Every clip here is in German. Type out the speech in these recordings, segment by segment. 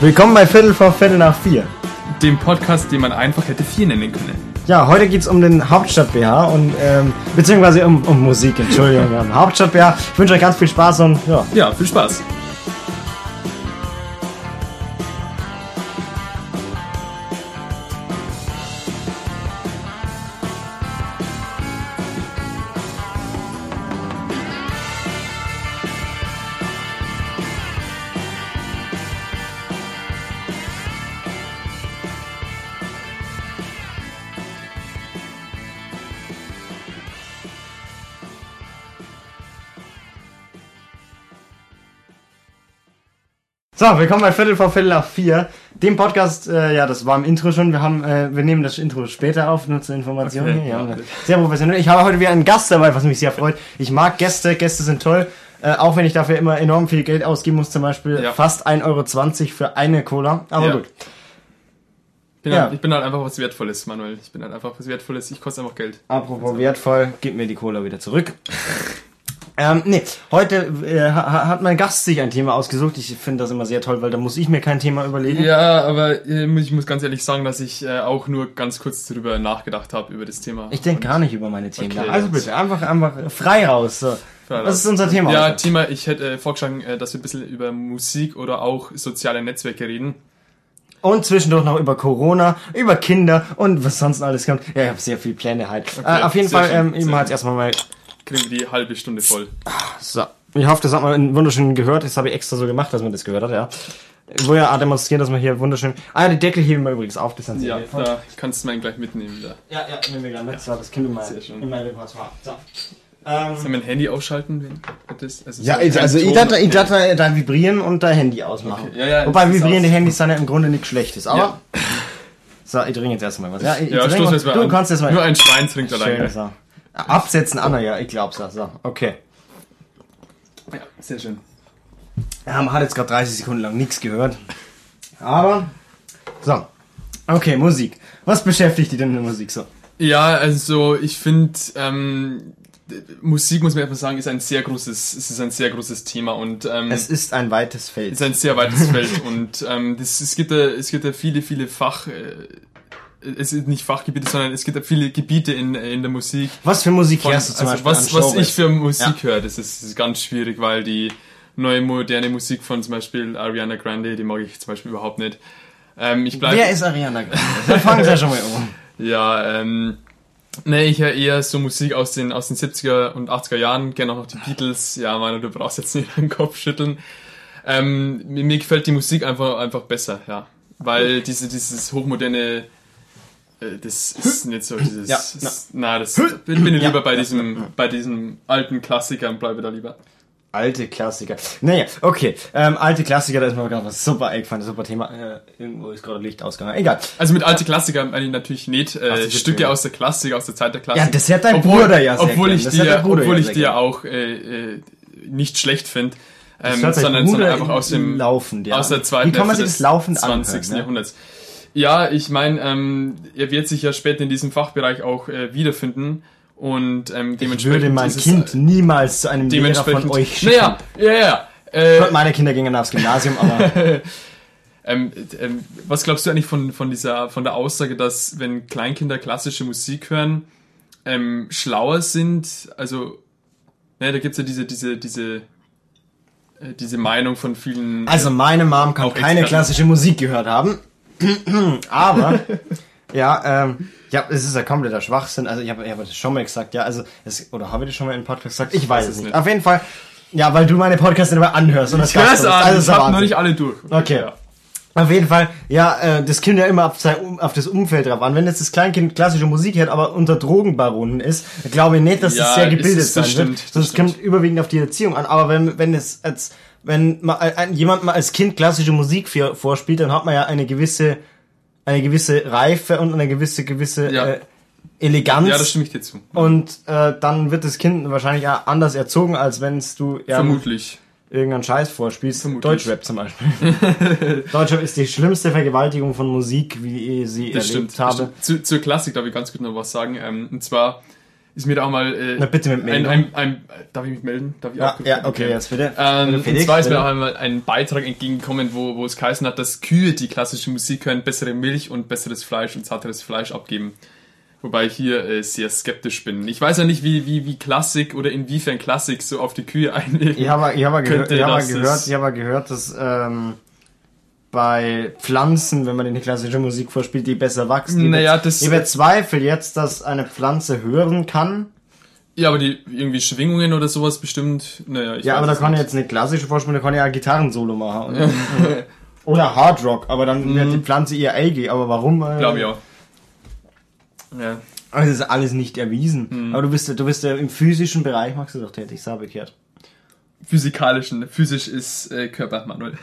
Willkommen bei Viertel vor Viertel nach vier. Dem Podcast, den man einfach hätte vier nennen können. Ja, heute geht's um den Hauptstadt BH und ähm, beziehungsweise um, um Musik, Entschuldigung. ja. Hauptstadt BH. Ich wünsche euch ganz viel Spaß und ja. Ja, viel Spaß. So, willkommen bei Viertel vor Viertel nach vier. Dem Podcast, äh, ja, das war im Intro schon. Wir haben, äh, wir nehmen das Intro später auf, nur zur Information Okay, hier. Ja, sehr professionell. Ich habe heute wieder einen Gast dabei, was mich sehr freut. Ich mag Gäste, Gäste sind toll. Äh, auch wenn ich dafür immer enorm viel Geld ausgeben muss, zum Beispiel Ja. fast 1,20 Euro für eine Cola. Aber Ja. gut. Ich bin, halt, ich bin halt einfach was Wertvolles, Manuel. Ich bin halt einfach was Wertvolles. Ich koste einfach Geld. Apropos wertvoll, gib mir die Cola wieder zurück. Ähm, nee, heute äh, ha- hat mein Gast sich ein Thema ausgesucht. Ich finde das immer sehr toll, weil da muss ich mir kein Thema überlegen. Ja, aber äh, ich muss ganz ehrlich sagen, dass ich äh, auch nur ganz kurz darüber nachgedacht habe, über das Thema. Ich denke gar nicht über meine Themen Okay. Also jetzt. bitte, einfach, einfach frei raus. So. Frei Was ist unser Thema? Ja, heute? Thema, ich hätte äh, vorgeschlagen, äh, dass wir ein bisschen über Musik oder auch soziale Netzwerke reden. Und zwischendurch noch über Corona, über Kinder und was sonst alles kommt. Ja, ich habe sehr viele Pläne halt. äh, auf jeden Fall, schön, ähm, eben halt schön. erstmal mal. Kriegen wir die halbe Stunde voll. So. Ich hoffe, das hat man wunderschön gehört. Das habe ich extra so gemacht, dass man das gehört hat, ja. Wo ja demonstrieren, dass man hier wunderschön. Ah, die Deckel heben wir übrigens auf, das sind Ja, da kannst du meinen gleich mitnehmen. Da. Ja, ja, nehmen wir gleich mit. So, das mal Sehr schön. in mein Repertoire. So. Ähm, Sollen wir ein Handy ausschalten? Das, also ja, so ich- also ich dachte, ich dachte, da vibrieren und da Handy ausmachen. Okay, ja, ja, Wobei vibrierende Handys sind ja im Grunde nichts Schlechtes. Aber Ja. so, ich trinke jetzt erstmal was. Ja, ich, Ja, ich stoß jetzt mal Du an. kannst jetzt mal. Nur ein Schwein trinkt alleine. so. Absetzen, Anna, ja, ich glaub's ja. So, okay. Ja, sehr schön. Ja, man hat jetzt gerade 30 Sekunden lang nichts gehört. Aber, so. Okay, Musik. Was beschäftigt dich denn in der Musik so? Ja, also ich finde, ähm, Musik muss man einfach sagen, ist ein sehr großes, es ist ein sehr großes Thema und ähm, Es ist ein weites Feld. ist ein sehr weites Feld und ähm, das, es gibt da, es gibt da viele, viele Fach, äh, es sind nicht Fachgebiete, sondern es gibt viele Gebiete in, in der Musik. Was für Musik Von, hörst du zum also Beispiel was, an was ich für Musik höre, das ist, das ist ganz schwierig, weil die neue moderne Musik von zum Beispiel Ariana Grande, die mag ich zum Beispiel überhaupt nicht. Ähm, ich bleib, Wer ist Ariana Grande? Dann fangen wir ja schon mal um. Ja, ähm, ne, ich höre eher so Musik aus den, aus den 70er und 80er Jahren, gerne auch noch die Beatles. Ja, Manu, du brauchst jetzt nicht den Kopf schütteln. Ähm, mir, mir gefällt die Musik einfach, einfach besser, ja. Weil diese, dieses hochmoderne, das ist nicht so dieses, Ja, das, na, das bin, bin ich Ja. lieber bei diesem, bei diesem alten Klassiker und bleibe da lieber. Alte Klassiker. Naja, okay. Ähm, alte Klassiker, da ist mir gerade was super eingefallen, super Thema. Äh, irgendwo ist gerade Licht ausgegangen. Egal. Also mit alte Klassiker meine ich natürlich nicht äh, Stücke aus der Klassik, aus der Zeit der Klassik. Ja, das hat dein obwohl, Bruder ja sehr obwohl ich ja, Bruder obwohl ja ich ja gern. auch äh, äh, nicht schlecht finde, ähm, sondern, sondern einfach aus dem Laufend, ja. aus der zweiten Wie kann man sich das laufend 20. anhören, ne? Ja, ich meine, ähm, er wird sich ja später in diesem Fachbereich auch äh, wiederfinden und ähm, Ich dementsprechend würde mein es, Kind niemals zu einem Lehrer von euch schicken. Naja, ja, ja. Äh, Gott, Meine Kinder gingen aufs Gymnasium, aber Ähm, ähm, was glaubst du eigentlich von, von dieser, von der Aussage, dass wenn Kleinkinder klassische Musik hören, ähm, schlauer sind? Also, ne, da gibt's ja diese, diese, diese, äh, diese Meinung von vielen. Also meine Mom kann Auch keine klassische Musik gehört haben. Aber ja, ähm, ja, es ist ja kompletter Schwachsinn. Also ich habe ich hab das schon mal gesagt, ja, also es, oder habe ich das schon mal in einem Podcast gesagt? Ich weiß es nicht. nicht. Auf jeden Fall, ja, weil du meine Podcasts immer anhörst und das ich bist. an, Also, ich habe noch nicht alle durch. Okay. Ja. Auf jeden Fall, ja, äh, das kommt ja immer auf, sein, auf das Umfeld drauf an. Wenn jetzt das Kleinkind klassische Musik hört, aber unter Drogenbaronen ist, glaube ich nicht, dass Ja, das sehr gebildet ist- das sein wird. stimmt, das Sonst stimmt. kommt überwiegend auf die Erziehung an. Aber wenn, wenn es als, wenn mal ein, jemand mal als Kind klassische Musik vorspielt, dann hat man ja eine gewisse, eine gewisse Reife und eine gewisse, gewisse Ja. äh, Eleganz. ja, das stimme ich dir zu. und äh, dann wird das Kind wahrscheinlich auch anders erzogen, als wenn du ja, Vermutlich. irgendeinen Scheiß vorspielst. Vermutlich. Deutschrap zum Beispiel. Deutschrap ist die schlimmste Vergewaltigung von Musik, wie ich sie Das erlebt stimmt. habe. Stimmt. Zu, zur Klassik darf ich ganz gut noch was sagen. Ähm, und zwar ist mir da auch mal äh, Na, bitte mit ein, Meldung. ein, ein, darf ich mich melden? Darf ich Ja, auch ja, okay, jetzt bitte. Ähm, und Felix, zwar ist mir auch einmal ein Beitrag entgegengekommen, wo, wo es geheißen hat, dass Kühe, die klassische Musik hören, bessere Milch und besseres Fleisch und zarteres Fleisch abgeben. Wobei ich hier äh, sehr skeptisch bin. Ich weiß ja nicht, wie, wie, wie Klassik oder inwiefern Klassik so auf die Kühe einwirkt. Ich habe ich gehört, Könnte ich habe gehört, ich habe gehört, dass ähm, bei Pflanzen, wenn man denen die klassische Musik vorspielt, die besser wachsen. Ich Naja, das- Ich bezweifle jetzt, dass eine Pflanze hören kann. Ja, aber die irgendwie Schwingungen oder sowas bestimmt. Naja, ich Ja, aber da kann ich nicht. jetzt eine klassische vorspielen, da kann ich ja ein Gitarrensolo machen. Und, oder Hard Rock, aber dann wird die Pflanze eher algi. Aber warum? Äh, Glaube ich auch. Ja. Also das ist alles nicht erwiesen. Hm. Aber du bist, ja- du bist ja im physischen Bereich, magst du doch tätig, sah bekehrt. Physikalischen. Physisch ist äh, Körper, Manuel.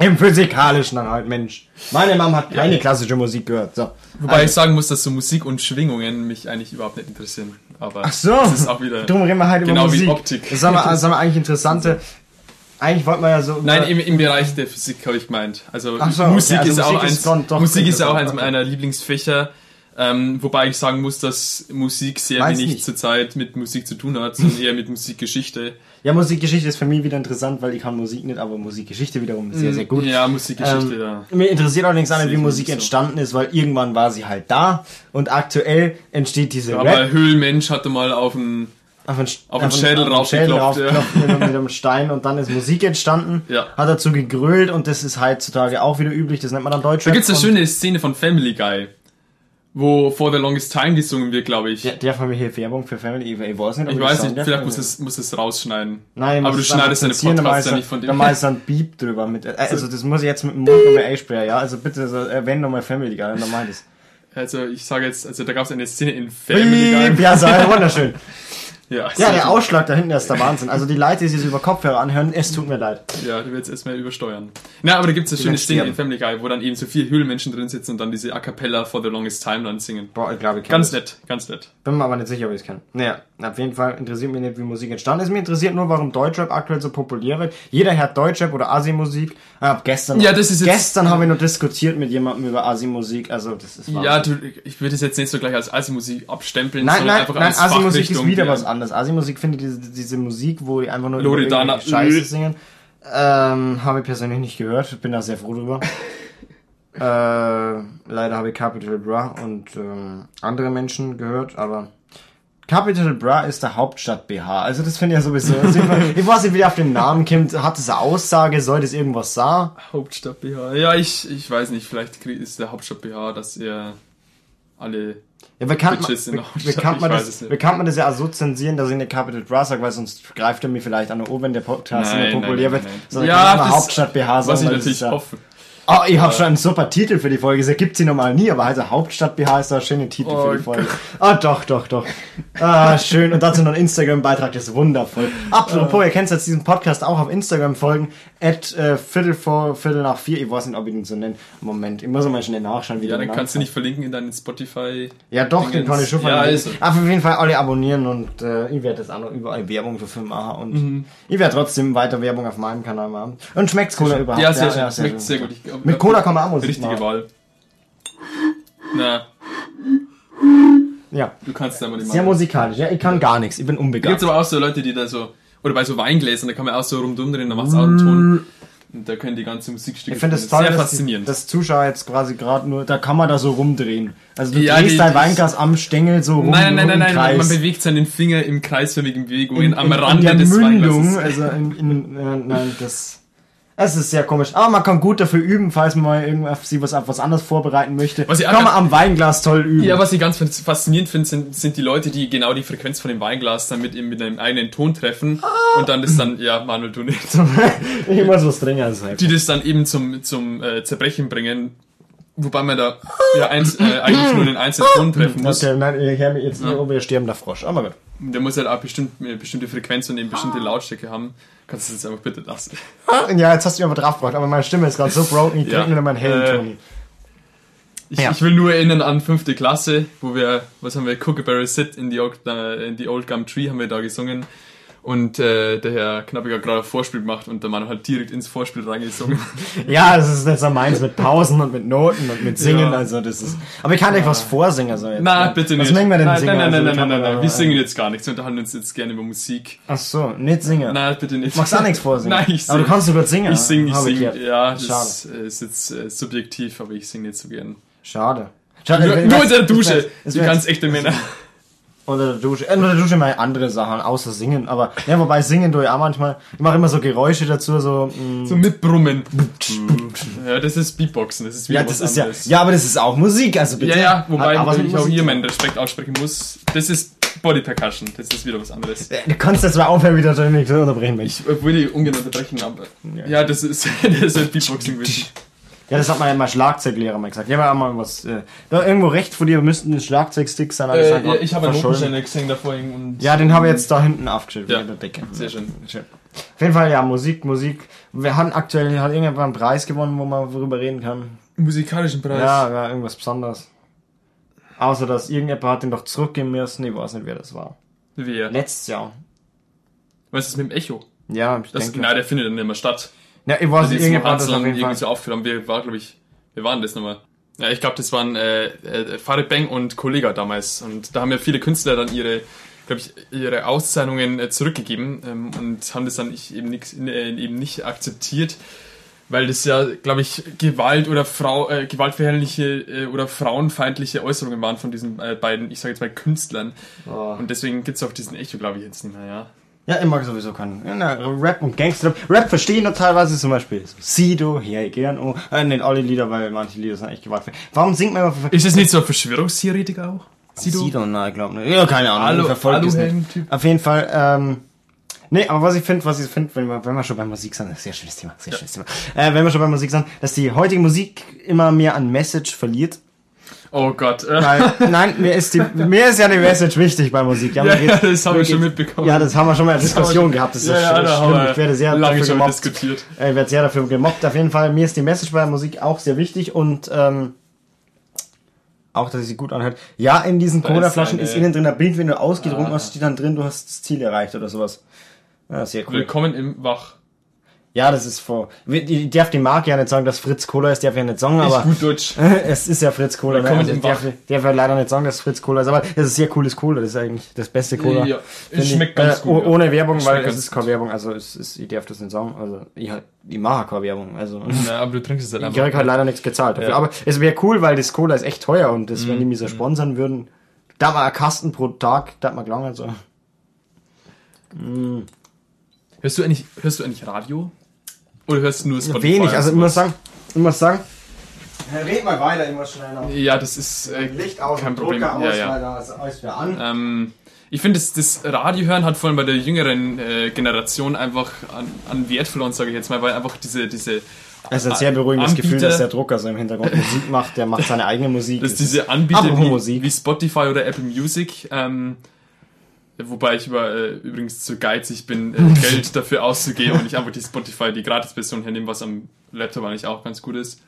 Im physikalischen dann halt, Mensch. Meine Mom hat keine klassische Musik gehört. So. Wobei ich sagen muss, dass so Musik und Schwingungen mich eigentlich überhaupt nicht interessieren. Aber Ach so. das ist auch wieder. Drum reden wir halt Genau über wie Musik. Optik. Das haben wir, das haben wir eigentlich interessante. Eigentlich wollten wir ja so. Nein, im, im Bereich der Physik habe ich gemeint. Also, so, Musik, okay, also ist auch Musik ist eins, schon doch Musik ist ja auch eins meiner Lieblingsfächer. Ähm, wobei ich sagen muss, dass Musik sehr Weiß wenig nicht. zurzeit mit Musik zu tun hat, sondern eher mit Musikgeschichte. ja, Musikgeschichte ist für mich wieder interessant, weil ich kann Musik nicht, aber Musikgeschichte wiederum sehr, sehr gut. Ja, Musikgeschichte, Ähm, ja. Mir interessiert allerdings auch nicht, wie Musik so. entstanden ist, weil irgendwann war sie halt da und aktuell entsteht diese Aber Rap Höhlenmensch hatte mal auf einen, auf den, auf den Schädel raufgeklopft, ja. mit, einem- mit einem Stein und dann ist Musik entstanden. Ja. Hat dazu gegrölt und das ist heutzutage auch wieder üblich, das nennt man dann Deutsch. da gibt's eine schöne Szene von Family Guy, wo For the Longest Time gesungen wird, glaube ich. Der, der von mir hier Werbung für Family, ich, ich weiß nicht, Ich weiß nicht, vielleicht muss es, muss es rausschneiden. Nein, aber du schneidest deine Podcasts ja nicht von Da dem. machst du ein Beep drüber. Mit, äh, also das muss ich jetzt mit dem Mund nochmal einsprechen, ja? Also bitte so, erwähne nochmal Family Guy ich das. Also ich sage jetzt, also da gab es eine Szene in Family Guy. ja, so, wunderschön. Ja, Ja, der. Ausschlag da hinten ist der Wahnsinn. Also die Leute, die sich über Kopfhörer anhören, es tut mir leid. Ja, du willst erstmal übersteuern. Na, aber da gibt's eine schöne werden Szene sterben. in Family Guy, wo dann eben so vier Höhlenmenschen drin sitzen und dann diese A Cappella For the Longest Time dann singen. Boah, ich glaube, ich Ganz das. nett, ganz nett. Bin mir aber nicht sicher, ob ich es kenne. Naja, auf jeden Fall interessiert mich nicht, wie Musik entstanden ist. Mir interessiert nur, warum Deutschrap aktuell so populär wird. Jeder hört Deutschrap oder Asi-Musik. Hab gestern, Ja, das ist jetzt- gestern habe ich noch diskutiert mit jemandem über Asi-Musik. Also, das ist Ja, Wahnsinn. du, ich würde es jetzt nicht so gleich als Asi-Musik abstempeln, Nein, sondern nein, einfach nein, als Asi-Musik ist wieder die- was anderes. Asi-Musik finde ich diese, diese Musik, wo die einfach nur Loredana, Scheiße singen. Ähm, habe ich persönlich nicht gehört. Bin da sehr froh drüber. äh, leider habe ich Capital Bra und ähm, andere Menschen gehört, aber Capital Bra ist der Hauptstadt BH. Also das finde ich ja sowieso. Also ich, ich weiß nicht, wie der auf den Namen kommt. Hat das eine Aussage? Soll das irgendwas sagen? Hauptstadt BH. Ja, ich, ich weiß nicht, vielleicht ist der Hauptstadt BH, dass er alle Ja, bekannt man, in der be- Hauptstadt, bekannt man das, es bekannt man das ja auch so zensieren, dass ich eine Capital Bra sage, weil sonst greift er mir vielleicht an der Ohr, wenn der Podcast Nein, immer nein, populär nein, wird. Sondern Ja, kann das- Hauptstadt BH sagen. Was ich natürlich hoffe. Oh, ich habe schon einen super Titel für die Folge. gesagt. gibt's sie normal nie, aber also Hauptstadt BH ist da ein schöner Titel Oh für die Folge. Ah, doch, doch, doch. Ah, schön. Und dazu noch ein Instagram-Beitrag, das ist wundervoll. Apropos, ihr könnt jetzt diesen Podcast auch auf Instagram folgen. At äh, Viertel vor, Viertel nach vier. Ich weiß nicht, ob ich den so nenne. Moment, ich muss mal schnell nachschauen, wie Ja, dann kannst du nicht verlinken in deinen Spotify. ja, doch, den kann ich schon Ja, verlinken. also. Aber auf jeden Fall alle abonnieren und äh, ich werde jetzt auch noch überall Werbung dafür machen und Mhm. ich werde trotzdem weiter Werbung auf meinem Kanal machen. Und schmeckt's Cola überhaupt? Ja, sehr schön. Schmeckt sehr gut. Ich glaub, Mit Cola kann man auch Musik Richtige machen. Wahl. Na, Ja, du kannst da mal die sehr machen. musikalisch. Ja, ich kann gar nichts. Ich bin Gibt's unbegabt. aber auch so Leute, die da so, oder bei so Weingläsern, da kann man auch so rumdum drehen, da macht's auch einen Ton. Und da können die ganze Musikstücke Ich finde spielen. toll, sehr dass die, faszinierend. das Zuschauer jetzt quasi gerade nur, da kann man da so rumdrehen. Also du Ja, drehst die- dein Weinglas am Stängel so rum, nein, nein, nein, nein, nein, man, bewegt seinen Finger im kreisförmigen Bewegungen in, am in, Rande in der des Mündung, Weinglasses. also in, in äh, nein, das es ist sehr komisch. Aber man kann gut dafür üben, falls man mal irgendwas sie was auf was anderes vorbereiten möchte. Was ich kann man am Weinglas toll üben. Ja, was ich ganz faszinierend finde, sind, sind die Leute, die genau die Frequenz von dem Weinglas dann mit, eben mit einem eigenen Ton treffen und dann das dann, ja, Manuel, du nicht, ich muss was als halt. die das dann eben zum, zum äh, Zerbrechen bringen, wobei man da ja eins, äh, eigentlich nur den einzelnen Ton treffen muss. Okay, nein, ich höre mich jetzt nicht, ob wir sterben der Frosch. Aber gut. Der muss halt auch bestimmt, eine bestimmte Frequenz und eben bestimmte Lautstärke haben. Kannst du das jetzt einfach bitte lassen. Ja, jetzt hast du mich aber drauf gebracht, aber meine Stimme ist gerade so broken, ich Ja. krieg nur meinen hellen Äh, Ton. Ich, Ja. ich will nur erinnern an fünfte Klasse, wo wir, was haben wir, Kookaburra Sit in the Old, äh, in the Old Gum Tree haben wir da gesungen. Und äh, der Herr Knappiger gerade ein Vorspiel macht und der Mann halt direkt ins Vorspiel reingesungen. Ja, das ist so meins mit Pausen und mit Noten und mit Singen, Ja. also das ist. Aber ich kann euch was vorsingen, also jetzt. Na, bitte was nicht. nehmen wir denn nein, singen? nein, nein, Also, nein, nein, nein, nein. Wir singen jetzt gar nichts. Wir unterhalten uns jetzt gerne über Musik. Ach so, nicht singen. Nein, bitte nicht. Machst auch nichts vorsingen. Nein, ich Aber du kannst sogar singen. Ich singe, ich singe. Ja, das Schade. äh, ist jetzt äh, subjektiv, aber ich singe nicht so gern. Schade. Schade. Nur, nur in der Dusche. wär ganz jetzt- echte Männer. Unter der Dusche. Äh, unter der Dusche mal andere Sachen, außer singen. Aber, ja, wobei singen tue ich auch manchmal. Ich mache immer so Geräusche dazu, so, mm, So mitbrummen. ja, das ist Beatboxen. Das ist wieder Ja, das was ist ja, anderes. ja, aber das ist auch Musik, also bitte. Ja, ja, wobei Hat ich auch hier meinen Respekt aussprechen muss. Das ist Body Percussion. Das ist wieder was anderes. tun. Du kannst jetzt mal aufhören, wieder zu zu unterbrechen mich. Ich würde ungern unterbrechen, aber ja, das ist das ist halt Beatboxing wissen. Ja, das hat mein mal Schlagzeuglehrer mal gesagt. Ja, aber auch mal was, äh, da irgendwo recht vor dir müssten ein Schlagzeugstick sein, Äh, ja, ich habe einen. Notenständer gesehen da vorhin und Ja, den habe ich jetzt da hinten aufgestellt, Ja, in der Decke. sehr schön. Schön. Auf jeden Fall, ja, Musik, Musik. Wir haben aktuell, hat irgendjemand einen Preis gewonnen, wo man darüber reden kann. musikalischen Preis. Ja, ja, irgendwas Besonderes. Außer, dass irgendjemand hat den doch zurückgeben müssen. Ich weiß nicht, wer das war. Wer? Letztes Jahr. Was ist mit dem Echo? Ja, ich Das, denke. nein, der findet dann mehr statt. Ja, ich weiß nicht, irgendjemand hat das auf jeden irgendwie Fall. so aufgeführt haben. Wir war, glaube ich, wir waren das nochmal. Ja, ich glaube, das waren äh, äh, Farid Bang und Kollega damals. Und da haben ja viele Künstler dann ihre, glaube ich, ihre Auszeichnungen äh, zurückgegeben ähm, und haben das dann ich, eben, nix, äh, eben nicht akzeptiert, weil das ja, glaube ich, Gewalt oder Frau, äh, gewaltverherrliche äh, oder frauenfeindliche Äußerungen waren von diesen äh, beiden, ich sage jetzt mal Künstlern. Oh. Und deswegen gibt's auch diesen Echo, glaube ich, jetzt nicht mehr, ja. Ja, ich mag sowieso keinen. Ja, Rap und Gangster. Rap verstehe ich noch teilweise zum Beispiel. So, Sido, hier, gern, oh. Äh, nicht alle Lieder, weil manche Lieder sind echt gewaltfrei. Warum singt man immer für Ist das nicht so ein Verschwörungstheoretiker auch? Sido? Sido, nein, ich glaube nicht. Ja, keine Ahnung. Verfolge es Aluhelm- nicht. Typ. Auf jeden Fall, ähm, nee, aber was ich finde, was ich finde, wenn wir, wenn wir schon bei Musik sind, sehr schönes Thema, sehr schönes Thema. Äh, wenn wir schon bei Musik sind, dass die heutige Musik immer mehr an Message verliert. Oh Gott. Weil, nein, mir ist die, mir ist ja die Message wichtig bei Musik. Ja, Ja, mir ja, das haben wir schon mitbekommen. Ja, das haben wir schon mal wir Diskussion gehabt. Das ist ja, ja, da schlimm. wir Ich werde sehr lange dafür gemobbt. diskutiert. Ich werde sehr dafür gemobbt. Auf jeden Fall, mir ist die Message bei der Musik auch sehr wichtig und ähm, auch, dass sie gut anhört. Ja, in diesen Da ist Cola-Flaschen ist, eine- innen drin ein Bild, wenn du ausgetrunken Ah. hast, steht dann drin, du hast das Ziel erreicht oder sowas. Ja, sehr cool. Willkommen im Wach. Ja, das ist vor. Ich darf die Marke ja nicht sagen, dass Fritz Cola ist, darf ich ja nicht sagen, Ist aber gut Deutsch. es ist ja Fritz Cola. Ne? Also, ich darf, darf ja leider nicht sagen, dass Fritz Cola ist, aber es ist sehr cooles Cola. Das ist eigentlich das beste Cola. Ja, es ich. schmeckt ganz äh, gut. oh- ja. Ohne Werbung, Es weil es ist keine Werbung. Also es ist, ich darf das nicht sagen. Also ich, ich mache keine Werbung. Also Ja, aber du trinkst es halt ich einfach. krieg halt leider nichts gezahlt dafür. Ja. Aber es wäre cool, weil das Cola ist echt teuer und das, Mhm. wenn die mich so sponsern würden, da mal ein Kasten pro Tag, da mal gelangen so. Hörst du eigentlich, hörst du eigentlich Radio? Oder hörst du nur Spotify? Wenig. Also ich muss sagen, ich muss sagen. Red mal weiter, ich muss schnell noch. Ja, das ist äh, Licht aus, kein Problem. Drucker Ja, aus, ja. alles wieder an. Ähm, ich finde, das, das Radio hören hat vor allem bei der jüngeren äh, Generation einfach an, an Wert verloren, sage ich jetzt mal, weil einfach diese, diese Es ist ein sehr beruhigendes Anbieter- Gefühl, dass der Drucker so im Hintergrund Musik macht, der macht seine eigene Musik. dass Das diese Anbieter wie, wie Spotify oder Apple Music, ähm, wobei ich über, äh, übrigens zu geizig bin, äh, Geld dafür auszugeben und ich einfach die Spotify, die Gratis-Version hernehme, was am Laptop eigentlich auch ganz gut ist.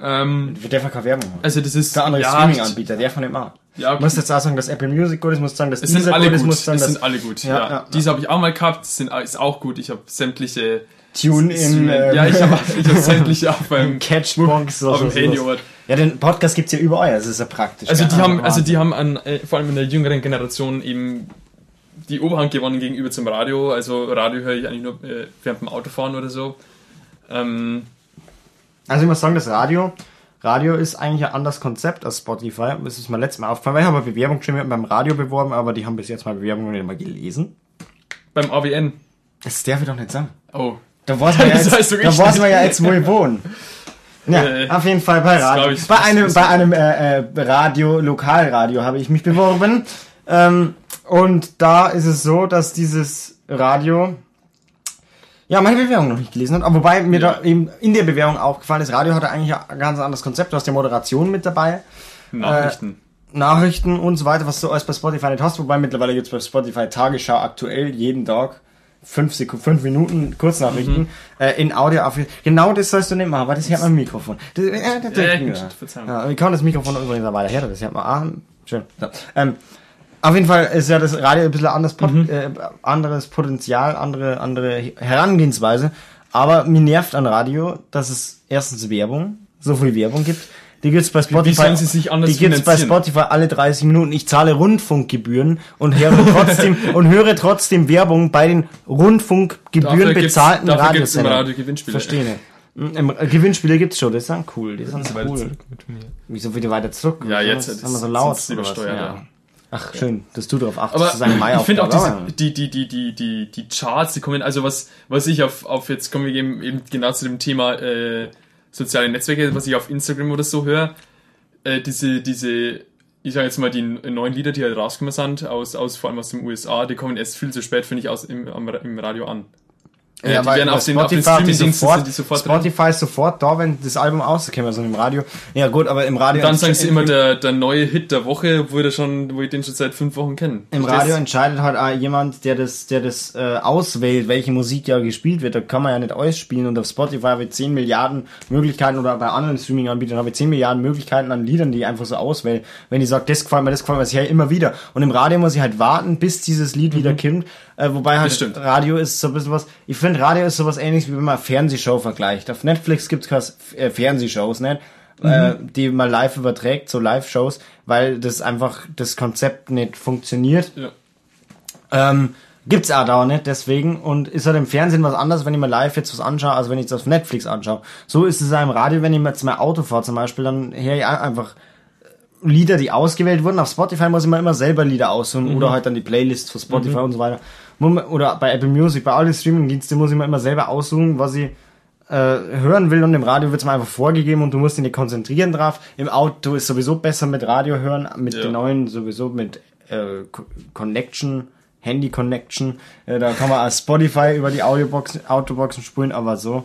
Ähm, dürfen keine Werbung machen. also das ist Der andere ja, Streaming-Anbieter, der von dem machen. Ja, okay. musst jetzt auch sagen, dass Apple Music gut ist, musst sagen, dass Es sind alle gut ist, gut. musst sagen, Es sind alle gut. Ja, Ja, ja, Diese habe ich auch mal gehabt. Das sind, ist auch gut. Ich habe sämtliche. Tune in ähm, ja, ich habe ich hab sämtliche auch beim Catchbox auf dem Handy. Ja, den Podcast gibt's ja überall, das ist ja praktisch. Also die haben, also die haben an, äh, vor allem in der jüngeren Generation eben die Oberhand gewonnen gegenüber zum Radio. Also Radio höre ich eigentlich nur äh, während dem Autofahren oder so. Ähm, Also ich muss sagen, das Radio, Radio ist eigentlich ein anderes Konzept als Spotify. Das ist mir letztes Mal aufgefallen, weil ich habe eine Bewerbung schon beim Radio beworben, aber die haben bis jetzt meine Bewerbung nicht mal gelesen. beim AWN. Das darf ich doch nicht sagen. Oh. Da weiß man ja Das jetzt, heißt doch da weiß man ja jetzt, wo ich wohne. Ja, Äh, auf jeden Fall bei das Radio. ich bei einem, bei einem äh, äh, Radio, Lokalradio habe ich mich beworben. Ähm, und da ist es so, dass dieses Radio ja meine Bewerbung noch nicht gelesen hat. Aber wobei mir Ja. da eben in der Bewerbung aufgefallen ist, Radio hat eigentlich ein ganz anderes Konzept. Du hast ja Moderation mit dabei. Nachrichten. Nachrichten und so weiter, was du alles bei Spotify nicht hast, wobei mittlerweile gibt's bei Spotify Tagesschau aktuell jeden Tag fünf Sekunden, fünf Minuten Kurznachrichten Mhm. äh, in Audio auf. Genau das sollst du nicht machen, weil das hört man Mikrofon. Das, äh, das Ja, ja, ich kann das Mikrofon übrigens weiter her, das hört man. Ah, schön. So. Ähm, Auf jeden Fall ist ja das Radio ein bisschen anderes, Pot Mhm. äh, anderes Potenzial, andere, andere Herangehensweise. Aber mir nervt an Radio, dass es erstens Werbung, so viel Werbung gibt. Die gibt's bei Spotify. sollen sie sich anders Die gibt's bei? Spotify alle 30 Minuten. Ich zahle Rundfunkgebühren und höre trotzdem und höre trotzdem Werbung bei den Rundfunkgebühren Dafür bezahlten dafür Radiosendern. Radio Gewinnspiele. Verstehe nicht. Mm, Im Gewinnspiele gibt's schon, das ist dann cool. Ist So weiter cool. Wieso wieder weiter zurück? Ja, jetzt ist ist- so sind laut. was? übersteuert, ja. Ach, schön, dass du darauf achtest, Aber zu sagen, Mai ich finde auch diese, die, die, die, die, die, die Charts, die kommen, also was, was ich auf, auf jetzt kommen wir eben, eben genau zu dem Thema äh, soziale Netzwerke, was ich auf Instagram oder so höre, äh, diese, diese, ich sage jetzt mal, die neuen Lieder, die halt rausgekommen sind, aus, aus, vor allem aus den USA, die kommen erst viel zu spät, finde ich, aus, im, am, im Radio an. Äh, die werden auf den, auf den Spotify die sofort, die sofort. Spotify ist sofort da, wenn das Album rauskommt, also im Radio. Ja gut, aber im Radio... Dann sagen sie immer der, der neue Hit der Woche, der schon, wo ich den schon seit fünf Wochen kenne. Im Radio entscheidet halt auch jemand, der das, der das äh, auswählt, welche Musik ja gespielt wird. Da kann man ja nicht ausspielen und auf Spotify habe ich 10 Milliarden Möglichkeiten oder bei anderen Streaming-Anbietern habe ich 10 Milliarden Möglichkeiten an Liedern, die ich einfach so auswählen. Wenn ich sage, das gefällt mir, das gefällt mir, das höre ich immer wieder. Und im Radio muss ich halt warten, bis dieses Lied wieder kommt. Äh, wobei halt Das. Radio ist so ein bisschen was, ich finde Radio ist sowas ähnliches, wie wenn man Fernsehshow vergleicht. Auf Netflix gibt's keine äh, Fernsehshows, nicht? Äh, die man live überträgt, so Live-Shows, weil das einfach das Konzept nicht funktioniert. Ja. Ähm, gibt's auch da nicht, deswegen. Und ist halt im Fernsehen was anderes, wenn ich mir live jetzt was anschaue, als wenn ich es auf Netflix anschaue. So ist es auch im Radio, wenn ich mir jetzt mein Auto fahre zum Beispiel, dann höre ich einfach Lieder, die ausgewählt wurden. Auf Spotify muss ich mir immer selber Lieder aussuchen oder halt dann die Playlist für Spotify und so weiter. Oder bei Apple Music, bei allen Streaming-Diensten muss ich mir immer selber aussuchen, was ich äh, hören will und im Radio wird's mir einfach vorgegeben und du musst dich nicht konzentrieren drauf. Im Auto ist sowieso besser mit Radio hören, mit Ja. den neuen sowieso mit äh, Co- Connection, Handy Connection. Äh, da kann man auch Spotify über die Audioboxen, Autoboxen spulen, aber so.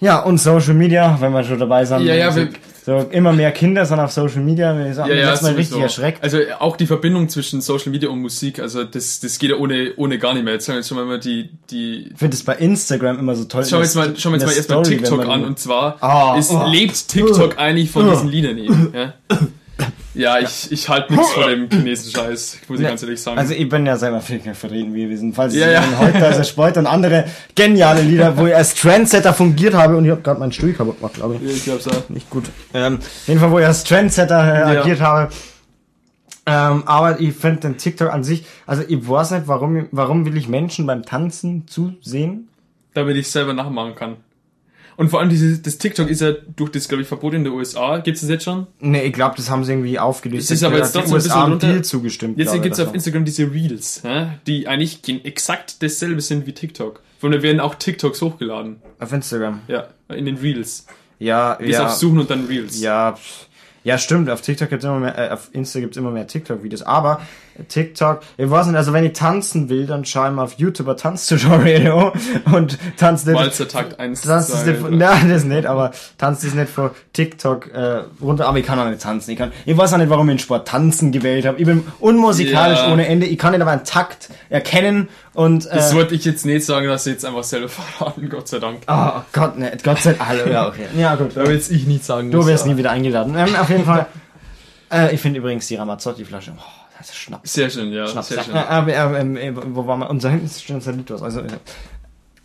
Ja, und Social Media, wenn wir schon dabei sind. Ja, ja, wir- so immer mehr Kinder sind auf Social Media. Wir sind Ja, ja, jetzt mal richtig erschreckt. Also auch die Verbindung zwischen Social Media und Musik, also das, das geht ja ohne, ohne gar nicht mehr. Jetzt sagen wir jetzt schon mal die, die, Ich finde es bei Instagram immer so toll. schauen wir jetzt mal, schauen wir jetzt mal erstmal TikTok an und zwar Ah, ist, oh. lebt TikTok eigentlich von diesen Liedern eben, ja? Ja, ich, ich halte nichts von dem chinesischen Scheiß, muss ich ganz ehrlich sagen. Also ich bin ja selber Finger vertreten gewesen. Falls Ja, ja. heute er Sport und andere geniale Lieder, wo ich als Trendsetter fungiert habe und ich habe gerade meinen Stuhl kaputt gemacht, glaube ich. Ja, ich glaub's auch. Nicht gut. Ähm, auf jeden Fall, wo ich als Trendsetter äh, Ja. agiert habe. Ähm, aber ich finde den TikTok an sich, also ich weiß nicht, warum, warum will ich Menschen beim Tanzen zusehen? Damit ich selber nachmachen kann. Und vor allem dieses, das TikTok ist ja durch das, glaube ich, Verbot in der USA. Gibt's das jetzt schon? Nee, ich glaube, das haben sie irgendwie aufgelöst. Es ist aber jetzt die trotzdem ein bisschen Deal zugestimmt. Jetzt ich, gibt's auf. Instagram diese Reels, ja, die eigentlich gen- exakt dasselbe sind wie TikTok. Von da werden auch TikToks hochgeladen. Auf Instagram. Ja, in den Reels. Ja, Bis ja. auf Suchen und dann Reels. Ja, ja, stimmt. Auf TikTok gibt's immer mehr, äh, auf Insta gibt's immer mehr TikTok-Videos. Aber TikTok, ich weiß nicht, also wenn ich tanzen will, dann schaue ich mal auf YouTuber Tanztutorial und tanze nicht. Walzer Takt 1, Tanzt es 2, nicht, nein, das nicht, aber tanzt es nicht vor TikTok äh, runter. Aber ich kann auch nicht tanzen. Ich, kann, ich weiß auch nicht, warum ich den Sport Tanzen gewählt habe. Ich bin unmusikalisch Ja. ohne Ende. Ich kann nicht aber einen Takt erkennen und äh, Das wollte ich jetzt nicht sagen, dass sie jetzt einfach selber verraten, Gott sei Dank. oh Gott, ne, Gott sei Dank. Hallo, ja, okay. Ja, gut. Da will jetzt ich nicht sagen. Du wirst ja. nie wieder eingeladen. Ähm, auf jeden Fall. Äh, ich finde übrigens die Ramazzotti-Flasche. Oh, ist Schnaps. Sehr schön, ja. Schnaps. Sehr schön. aber, ähm, äh, wo waren wir? Unser hinten steht unser Litos. Also, äh,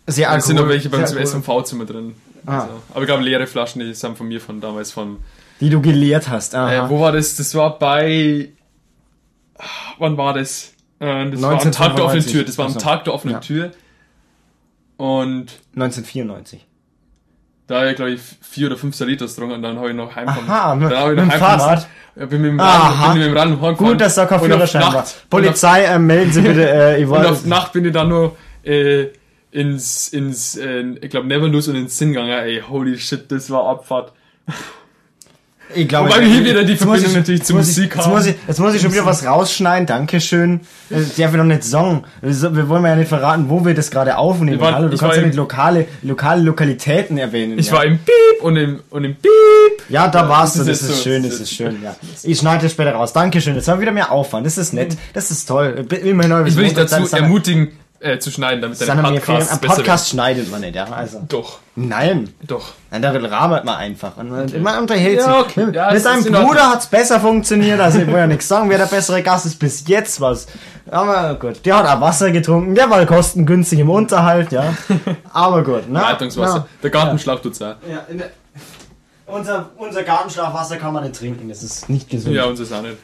sehr Es sind noch welche bei uns im sehr Alkohol- SMV-Zimmer drin. Ah. Also, aber ich glaube, leere Flaschen, die sind von mir von damals von. Die du geleert hast. Aha. Äh, wo war das? Das war bei. Wann war das? Äh, das war am Tag der offenen 1995. Tür. Das war am. Tag der offenen Ja. Tür. Und 1994. da habe ich, glaube ich, vier oder fünf Salitos getrunken und dann habe ich noch heimkommen. Aha, mit, dann hab ich mit noch dem heimkommen Fahrrad. Bin mit dem. Rad, bin mit dem Rad heimgefahren. Gut, dass da kein Führerschein war. Polizei, äh, melden Sie bitte. Äh, ich auf, und auf wollte. Nacht bin ich dann nur äh, ins, ins äh, ich glaube, Neverlose und ins Sinn gegangen. Ey, holy shit, das war Abfahrt. Ich glaube, Wobei wir hier wieder die jetzt Verbindung ich- natürlich jetzt zur Musik jetzt haben. muss, ich, jetzt muss ich schon wieder was rausschneiden. Dankeschön. Das darf ich doch nicht sagen. Wir so- wir wollen ja nicht verraten, wo wir das gerade aufnehmen. War- Hallo, du kannst ja nicht lokale, lokale Lokalitäten erwähnen. Ich ja. war im Piep und im, und im Piep. Ja, da warst du, das das ist ist so, schön, das ist ist schön, ja. Ich schneide das später raus. Dankeschön, das war wieder mehr Aufwand, das ist nett, das ist toll. Immerhin Ich will dich dazu ermutigen, äh, zu schneiden, damit dein. Podcast Am Podcast schneidet man nicht, ja. Also. Doch, Nein. doch. Nein, da rahmet man einfach. Und man, man unterhält Ja, sich. okay. Mit, Ja, mit es seinem. Bruder hat's besser funktioniert. Also ich will ja nichts sagen, wer der bessere Gast ist bis jetzt was. Aber gut, der hat auch Wasser getrunken, der war kostengünstig im Unterhalt, ja. Aber gut, ne? Leitungswasser. Der Gartenschlauch tut's auch. Ja, unser, unser Gartenschlafwasser kann man nicht trinken, das ist nicht gesund. Ja, uns ist auch nicht.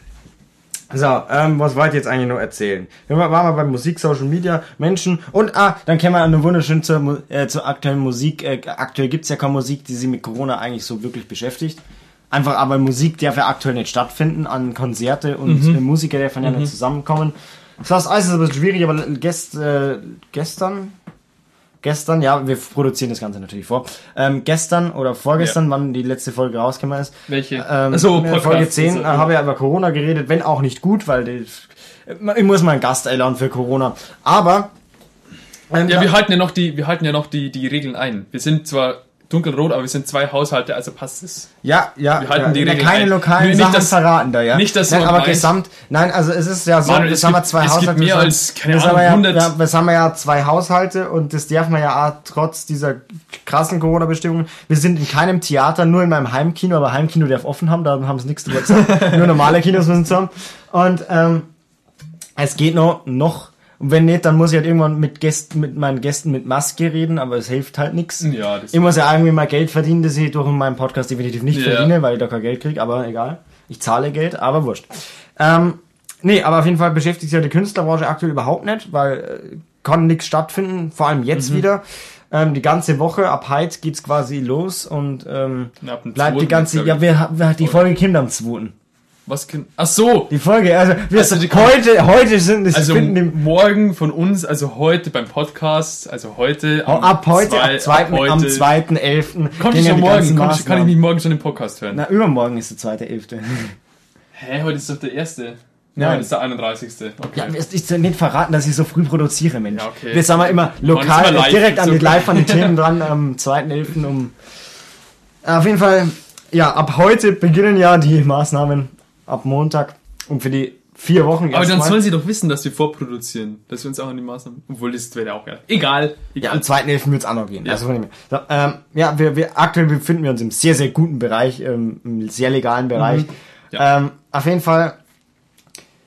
So, ähm, was wollte ich jetzt eigentlich noch erzählen? Wir waren mal bei Musik, Social Media, Menschen und ah, dann kämen wir eine wunderschön zur, äh, zur aktuellen Musik. Äh, aktuell gibt's ja keine Musik, die sich mit Corona eigentlich so wirklich beschäftigt. Einfach aber Musik darf ja aktuell nicht stattfinden, an Konzerte und äh, Musiker dürfen ja nicht zusammenkommen. Das heißt, alles ist ein bisschen schwierig, aber gest, äh, gestern, gestern, ja, wir produzieren das Ganze natürlich vor. Ähm, gestern oder vorgestern, wann die letzte Folge rausgekommen ist, Welche? ähm, so, Podcast. Folge 10 Also, äh, habe ich über Corona geredet, wenn auch nicht gut, weil die, ich muss mal einen Gast einladen für Corona. Aber ähm, Ja, wir halten ja noch die, wir halten ja noch die, die Regeln ein. Wir sind zwar dunkelrot, aber wir sind zwei Haushalte, also passt es. ja, ja, wir halten ja, die ja, Regeln keine ein. lokalen Nicht, Sachen dass- verraten da, ja. nicht, dass Nein, man aber meint- gesamt, nein, also es ist ja so, Manuel, das es haben wir gibt- zwei es gibt Haushalte. mehr das als, keine das Ahnung, haben wir ja, 100 ja, das haben wir ja zwei Haushalte und das darf man ja auch trotz dieser krassen Corona-Bestimmungen. Wir sind in keinem Theater, nur in meinem Heimkino, aber Heimkino darf offen haben, da haben sie nichts drüber gesagt. nur normale Kinos müssen zu haben. Und ähm, es geht noch, noch. Und wenn nicht, dann muss ich halt irgendwann mit Gästen, mit meinen Gästen mit Maske reden, aber es hilft halt nichts. Ja, das Ich muss ja irgendwie mal Geld verdienen, das ich durch meinen Podcast definitiv nicht Ja. verdiene, weil ich da kein Geld kriege, aber egal. Ich zahle Geld, aber wurscht. Ähm, nee, aber auf jeden Fall beschäftigt sich ja die Künstlerbranche aktuell überhaupt nicht, weil äh, kann nichts stattfinden, vor allem jetzt Mhm. wieder. Ähm, die ganze Woche, ab heute geht's quasi los und ähm, bleibt die ganze, ja, wir, wir, die Folge Kinder am 2. Was kann, ach so! Die Folge, also, wir Also die- heute, heute sind es Also morgen von uns, also heute beim Podcast, also heute. am ab heute, zwei- ab zweiten, ab heute- am 2.11. Kommt ja schon morgen, kommt, kann ich nicht morgen schon den Podcast hören? Na, übermorgen ist der 2.11. Hä, heute ist doch der erste. Ja, Nein. heute ist der 31. Okay. Ja, ist ja nicht verraten, dass ich so früh produziere, Mensch. Ja, okay. Wir sagen wir immer lokal, live, direkt an die okay. live an die Themen dran, am 2.11. um. Auf jeden Fall, ja, ab heute beginnen ja die Maßnahmen ab Montag und für die vier Wochen Aber dann sollen sie doch wissen, dass wir vorproduzieren. Dass wir uns auch an die Maßnahmen. Obwohl, das wäre ja auch geil. Egal. Ja, Egal. am 2.11. wird es auch noch gehen. Ja. Also von dem her. so, ähm, ja, wir, wir aktuell befinden wir uns im sehr, sehr guten Bereich, ähm, im sehr legalen Bereich. Mhm. Ja. Ähm, auf jeden Fall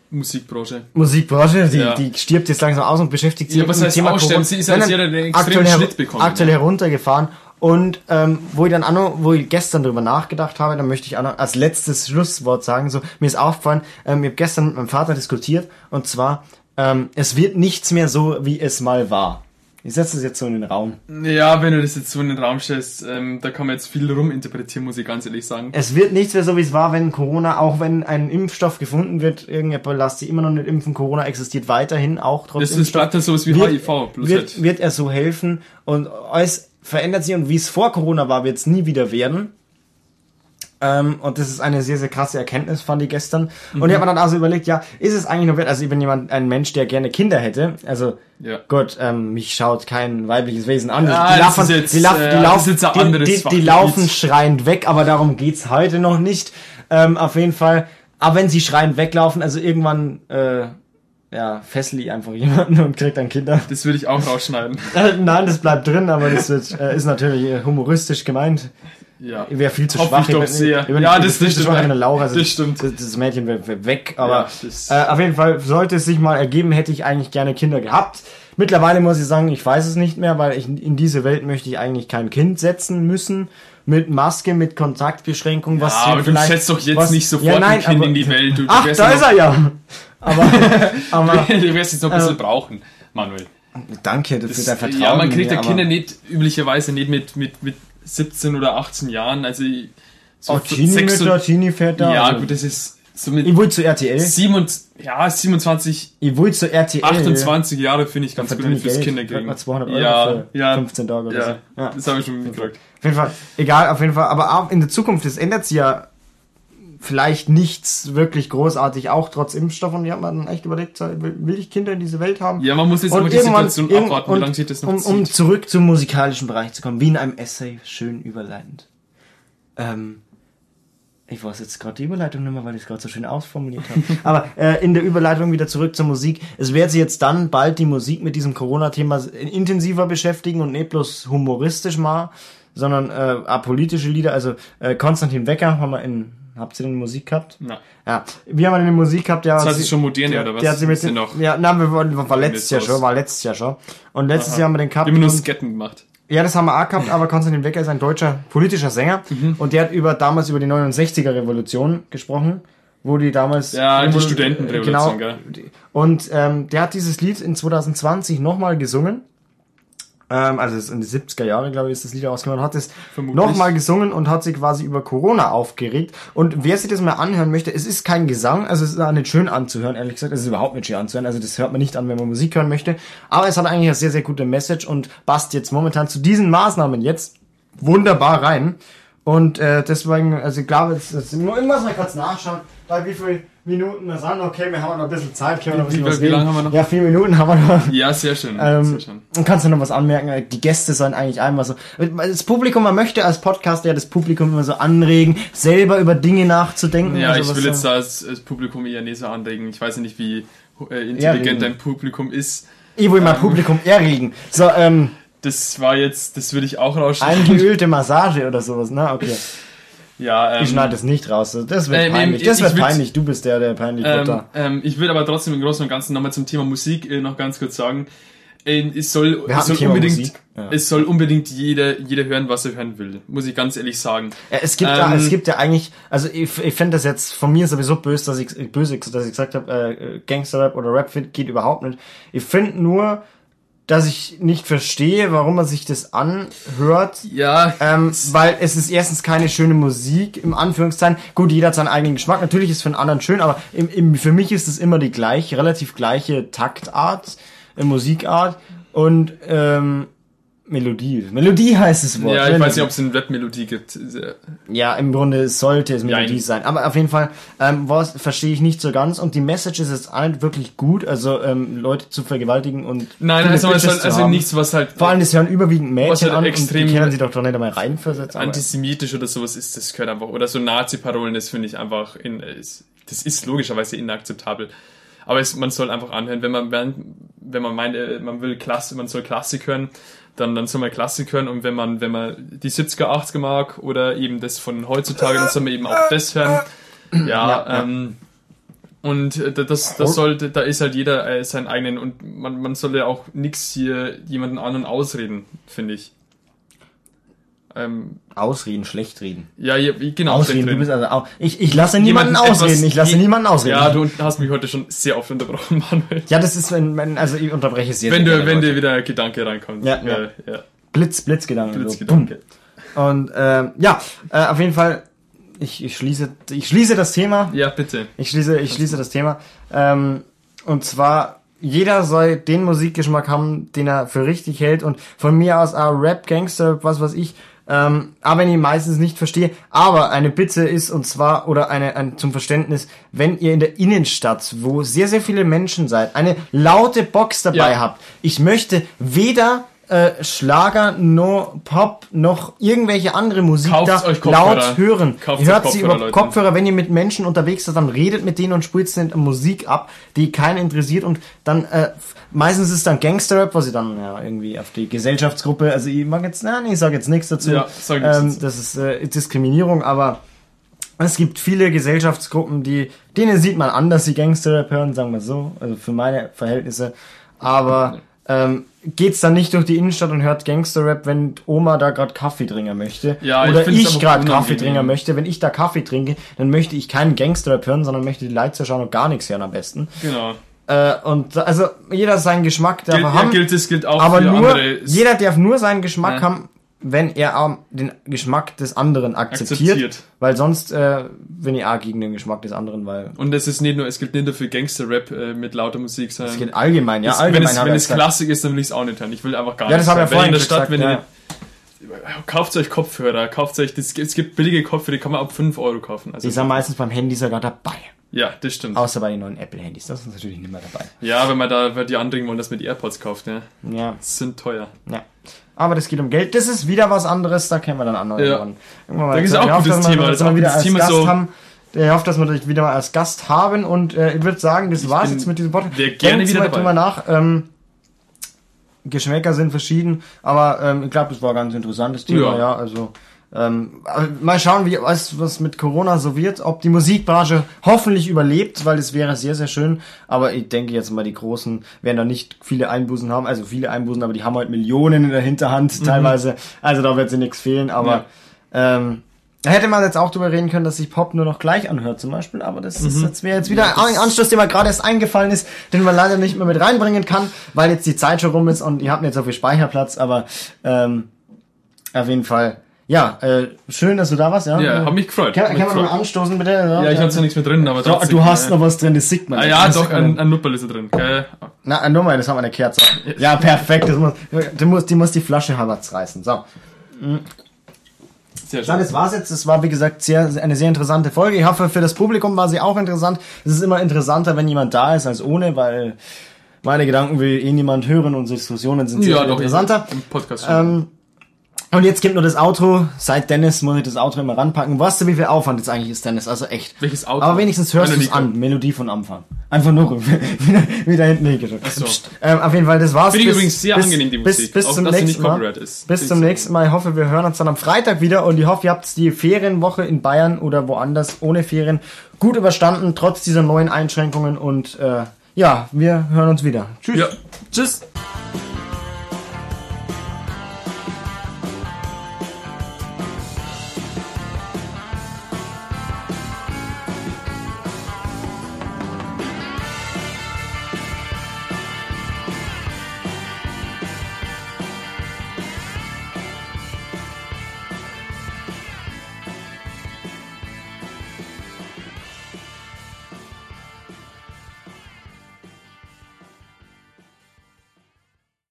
Musikbranche. Musikbranche, die, Ja. die stirbt jetzt langsam aus und beschäftigt sich Ja, mit dem Thema? Corona. Sie ist Nein, den aktuell Schnitt bekommen, Aktuell ja. heruntergefahren. Und ähm, wo ich dann auch noch, wo ich gestern drüber nachgedacht habe, dann möchte ich auch noch als letztes Schlusswort sagen, so, mir ist aufgefallen, ähm, ich habe gestern mit meinem Vater diskutiert, und zwar, ähm, es wird nichts mehr so, wie es mal war. Ich setze das jetzt so in den Raum. Ja, wenn du das jetzt so in den Raum stellst, ähm, da kann man jetzt viel ruminterpretieren, muss ich ganz ehrlich sagen. Es wird nichts mehr so, wie es war, wenn Corona, auch wenn ein Impfstoff gefunden wird, irgendjemand lasst sie immer noch nicht impfen, Corona existiert weiterhin, auch trotz Das ist Impfstoff. weiter so wie wird, HIV. Bloß wird, halt. wird er so helfen und es verändert sich und wie es vor Corona war, wird es nie wieder werden. Ähm, und das ist eine sehr, sehr krasse Erkenntnis, fand ich gestern. Und ich habe mir dann also überlegt, ja, ist es eigentlich noch wert, also ich bin jemand, ein Mensch, der gerne Kinder hätte, also Ja. Gott, ähm, mich schaut kein weibliches Wesen an. Ja, die, laufen, jetzt, die, laufen, äh, die, laufen, die, laufen schreiend weg, aber darum geht's heute noch nicht. Ähm, auf jeden Fall. Aber wenn sie schreiend weglaufen, also irgendwann, äh, ja, fessel ich einfach jemanden und krieg dann Kinder. Das würde ich auch rausschneiden. Nein, das bleibt drin, aber das wird, äh, ist natürlich äh, humoristisch gemeint. Ja. Wäre viel zu Hoffe schwach. ich doch sehr. Ja, das- das schwach stimmt. der Laura. Also Das stimmt. Das, das Mädchen wäre wär weg, aber Ja, das- äh, auf jeden Fall sollte es sich mal ergeben, hätte ich eigentlich gerne Kinder gehabt. Mittlerweile muss ich sagen, ich weiß es nicht mehr, weil ich in diese Welt möchte ich eigentlich kein Kind setzen müssen. Mit Maske, mit Kontaktbeschränkung, was Ja, aber du setzt doch jetzt was, nicht sofort ein Kind in die Welt. Du- du Ach, wärst da ja ist er ja. Aber, aber du wirst jetzt noch ein bisschen Ähm, brauchen, Manuel. danke, das, Das, wird dein Vertrauen. ja, man kriegt ja aber- Kinder nicht, üblicherweise nicht mit, mit, mit 17 oder 18 Jahren. Also, ich- so Oh, sechs- Teenie-Mütter, Teenie-Väter. Ja, also- gut, das ist so mit Ich will zu RTL. 27, ja, 27, Ich will zu RTL. 28 Jahre finde ich ganz gut, fürs Geld. Kinder Kriegt kriegen. man 200 Euro ja, für ja, 15 Tage oder ja, so. Ja. das habe ich schon mitgekriegt. Auf jeden Fall. Egal, auf jeden Fall. Aber auch in der Zukunft, das ändert sich ja vielleicht nichts wirklich großartig, auch trotz Impfstoff. Und habe mir dann echt überlegt, will ich Kinder in diese Welt haben? Ja, man muss jetzt aber die Situation abwarten, wie und lange sich das noch um, um zieht. zurück zum musikalischen Bereich zu kommen, wie in einem Essay, schön überleitend. Ähm, Ich weiß jetzt gerade die Überleitung nicht mehr, weil ich es gerade so schön ausformuliert habe. Aber äh, in der Überleitung wieder zurück zur Musik. Es wird sich jetzt dann bald die Musik mit diesem Corona-Thema intensiver beschäftigen und nicht bloß humoristisch mal, sondern äh, apolitische Lieder. Also äh, Konstantin Wecker haben wir in Habt ihr denn Musik gehabt? Na. Ja, wir haben eine Musik gehabt, ja. Das heißt, ist schon moderne, der, oder was? Der hat sie mit sie den, noch? ja, na, wir waren, war letztes Jahr schon, war letztes Jahr schon. Und letztes Jahr haben wir den gehabt. Wir haben nur Sketten gemacht. ja, das haben wir auch gehabt, aber Konstantin Wecker ist ein deutscher politischer Sänger Mhm. und der hat über damals über die 69er Revolution gesprochen, wo die damals Ja, die Revolu- Studentenrevolution, genau. gell? Und ähm, der hat dieses Lied in 2020 nochmal gesungen. Ähm, also ist in die 70er Jahre, glaube ich, ist das Lied rausgekommen, hat es nochmal gesungen und hat sich quasi über Corona aufgeregt. Und wer sich das mal anhören möchte, es ist kein Gesang, also es ist auch nicht schön anzuhören, ehrlich gesagt, es ist überhaupt nicht schön anzuhören, also das hört man nicht an, wenn man Musik hören möchte. Aber es hat eigentlich eine sehr, sehr gute Message und passt jetzt momentan zu diesen Maßnahmen jetzt wunderbar rein. Und äh, deswegen, also ich glaube, jetzt, jetzt nur irgendwas mal kurz nachschauen, bei wie viele Minuten wir sind. Okay, wir haben noch ein bisschen Zeit, können wir noch ein Wie- bisschen wie- was wie lange haben wir noch? Ja, vier Minuten haben wir noch. Ja, sehr schön. Ähm, sehr schön. und kannst du noch was anmerken? Die Gäste sollen eigentlich einmal so. Das Publikum, man möchte als Podcaster ja das Publikum immer so anregen, selber über Dinge nachzudenken. Ja, also ich will jetzt da das, das Publikum eher nicht so anregen. Ich weiß ja nicht, wie äh, intelligent dein Publikum ist. Ich will mein Publikum erregen. So, ähm, Das war jetzt, das würde ich auch rausschneiden. eingeölte Massage oder sowas, ne? Okay. Ja, ähm, Ich schneide das nicht raus. Das wird Ähm, peinlich. ähm, Das wird peinlich. Du bist der, der peinlich wird ähm, ähm, ich will aber trotzdem im Großen und Ganzen nochmal zum Thema Musik äh, noch ganz kurz sagen. Äh, es soll, es soll unbedingt, ja. es soll unbedingt jeder, jeder hören, was er hören will. Muss ich ganz ehrlich sagen. Ja, es gibt ja, ähm, es gibt ja eigentlich, also ich, ich fände das jetzt von mir sowieso böse, dass ich böse, dass ich gesagt habe, äh, Gangster-Rap oder Rap geht überhaupt nicht. Ich finde nur, dass ich nicht verstehe, warum man sich das anhört. Ja, Ähm, weil es ist erstens keine schöne Musik, im Anführungszeichen. Gut, jeder hat seinen eigenen Geschmack. Natürlich ist es für einen anderen schön, aber im, im, für mich ist es immer die gleiche, relativ gleiche Taktart, äh, Musikart und ähm, Melodie. Melodie heißt es Wort. ja, ich Melodie. weiß nicht, ob es eine Rap-Melodie gibt. Ja, im Grunde sollte es Melodie Jein. sein. Aber auf jeden Fall, ähm, was verstehe ich nicht so ganz. Und die Message ist jetzt auch nicht wirklich gut, also ähm, Leute zu vergewaltigen und Nein, also, also haben. nichts, was halt Vor allem, das hören überwiegend Mädchen halt an extrem- und die können sie doch doch nicht einmal reinversetzen. aber- antisemitisch oder sowas ist, das gehört einfach. Oder so Nazi-Parolen, das finde ich einfach, in, ist, das ist logischerweise inakzeptabel. Aber es, man soll einfach anhören, wenn man, wenn, man meint, äh, man will Klassik, man soll Klassik hören, dann, dann soll man Klassik hören und wenn man, wenn man die 70er, 80er mag oder eben das von heutzutage, dann soll man eben auch das hören. Ja, ja. ähm, und äh, das, das sollte, da ist halt jeder äh, seinen eigenen und man, man sollte auch nix hier jemanden anderen ausreden, finde ich. Ähm, Ausreden, schlecht reden. ja, ja, genau. Ausreden, du bist also auch. Ich, ich lasse niemanden Jemanden ausreden, ich lasse niemanden ausreden. Ja, du hast mich heute schon sehr oft unterbrochen, Manuel. ja, das ist, wenn, wenn also ich unterbreche sehr, Wenn, sehr du, wenn dir wieder ein Gedanke reinkommt. Ja, ja. ja. Blitz, Blitzgedanken. Blitzgedanke. So. Und ähm, ja, äh, auf jeden Fall, ich, ich schließe, ich schließe das Thema. Ja, bitte. Ich schließe, ich schließe das Thema. Ähm, und zwar, jeder soll den Musikgeschmack haben, den er für richtig hält. Und von mir aus auch Rap, Gangster, was weiß ich. Ähm, aber wenn ich meistens nicht verstehe. Aber eine Bitte ist, und zwar, oder eine, ein, zum Verständnis, wenn ihr in der Innenstadt, wo sehr, sehr viele Menschen seid, eine laute Box dabei Ja. habt. Ich möchte weder äh, Schlager, no Pop, noch irgendwelche andere Musik Kauft da euch Kopfhörer. laut hören. Kauft Ihr hört sie über Leute. Kopfhörer, wenn ihr mit Menschen unterwegs seid, dann redet mit denen und spielt dann Musik ab, die keinen interessiert und dann äh, meistens ist dann Gangsterrap, was ich dann ja irgendwie auf die Gesellschaftsgruppe, also ich mag jetzt, nein, ich sage jetzt nichts dazu. Ja, sag nichts ähm, dazu. Das ist äh, Diskriminierung, aber es gibt viele Gesellschaftsgruppen, die denen sieht man an, dass sie Gangsterrap hören, sagen wir so, also für meine Verhältnisse. Aber ähm, geht's dann nicht durch die Innenstadt und hört Gangsterrap, wenn Oma da gerade Kaffee trinken möchte? Ja, ich Oder ich aber gerade. Kaffee trinken möchte. Wenn ich da Kaffee trinke, dann möchte ich keinen Gangsterrap hören, sondern möchte die Leute schauen und gar nichts hören am besten. Genau. Äh, und also jeder seinen Geschmack darf Gilt, er ja, haben. gilt, das gilt auch aber für nur, andere. jeder darf nur seinen Geschmack Ja. haben, wenn er den Geschmack des anderen akzeptiert. Akzeptiert. Weil sonst äh, bin ich auch gegen den Geschmack des anderen, weil Und es ist nicht nur, es gilt nicht nur für Gangster-Rap äh, mit lauter Musik, sondern es geht allgemein, ja, allgemein wenn es, wenn es gesagt. Klassik ist, dann will ich es auch nicht hören. Ich will einfach gar Ja, nichts das haben wir hören. Wenn vorhin in der gesagt, Stadt, wenn ja. ihr, kauft euch Kopfhörer, kauft euch, das, es gibt billige Kopfhörer, die kann man ab 5 Euro kaufen. Also Die sind meistens beim Handy sogar dabei. Ja, das stimmt. Außer bei den neuen Apple-Handys. Das ist natürlich nicht mehr dabei. Ja, wenn man da wenn die anregen wollen, dass man die AirPods kauft, ja. Ja, Sind teuer. ja. Aber das geht um Geld. Das ist wieder was anderes. Da kennen wir dann andere. Ja. irgendwann. Mal Da ist auch ich hoffe, gutes wir- Thema. Das ist wir auch wieder als Thema Gast so- haben. Ich hoffe, dass wir dich wieder mal als Gast haben und äh, ich würde sagen, das war's bin- jetzt mit diesem Podcast. wär gerne Denkt wieder mal dabei. drüber nach. Ähm, Geschmäcker sind verschieden, aber ähm, ich glaube, das war ein ganz interessantes Thema, ja. Ja. also ähm, mal schauen, wie was, was mit Corona so wird, ob die Musikbranche hoffentlich überlebt, weil das wäre sehr, sehr schön. Aber ich denke jetzt mal, die Großen werden da nicht viele Einbußen haben, also viele Einbußen, aber die haben halt Millionen in der Hinterhand teilweise. Also da wird sie nichts fehlen, aber ähm, da hätte man jetzt auch drüber reden können, dass sich Pop nur noch gleich anhört zum Beispiel, aber das ist jetzt wäre jetzt wieder ein Anschluss, der mir gerade erst eingefallen ist, den man leider nicht mehr mit reinbringen kann, weil jetzt die Zeit schon rum ist und ihr habt jetzt so viel Speicherplatz, aber ähm, auf jeden Fall. Ja, äh, schön, dass du da warst, ja. Ja, hab mich gefreut. Kann, kann man mal gefreut. anstoßen, bitte? Ja, ich habe zwar nichts mehr drin, aber du, trotzdem, du hast noch was drin, das sieht man. Ah, ja, doch, ein, ein Nupperl ist da drin. Gell? Na, nur mal, das haben wir eine Kerze. Ja, perfekt. Das muss, die, muss, die muss die Flasche Haberts reißen. So. Sehr Ja, schön. das war's jetzt. Das war, wie gesagt, sehr, eine sehr interessante Folge. Ich hoffe, für das Publikum war sie auch interessant. Es ist immer interessanter, wenn jemand da ist, als ohne, weil meine Gedanken will eh niemand hören. Unsere Diskussionen sind sehr Ja, doch, interessanter. Im Podcast schon. Ähm, und jetzt gibt nur das Outro. Seit Dennis muss ich das Outro immer ranpacken. Weißt du, wie viel Aufwand jetzt eigentlich ist, Dennis? Also echt. Welches Outro? Aber wenigstens hörst du es an. Melodie von Anfang. Einfach nur wieder, wieder hinten hingeschaut. so. Ähm, auf jeden Fall, das war's. Finde ich Bis- übrigens sehr bis, angenehm, die bis, Musik. Bis, auch, zum nächsten Mal. Ist. Bis zum nächsten Mal. Ich hoffe, wir hören uns dann am Freitag wieder und ich hoffe, ihr habt die Ferienwoche in Bayern oder woanders ohne Ferien gut überstanden, trotz dieser neuen Einschränkungen und äh, ja, wir hören uns wieder. Tschüss. Ja. Tschüss.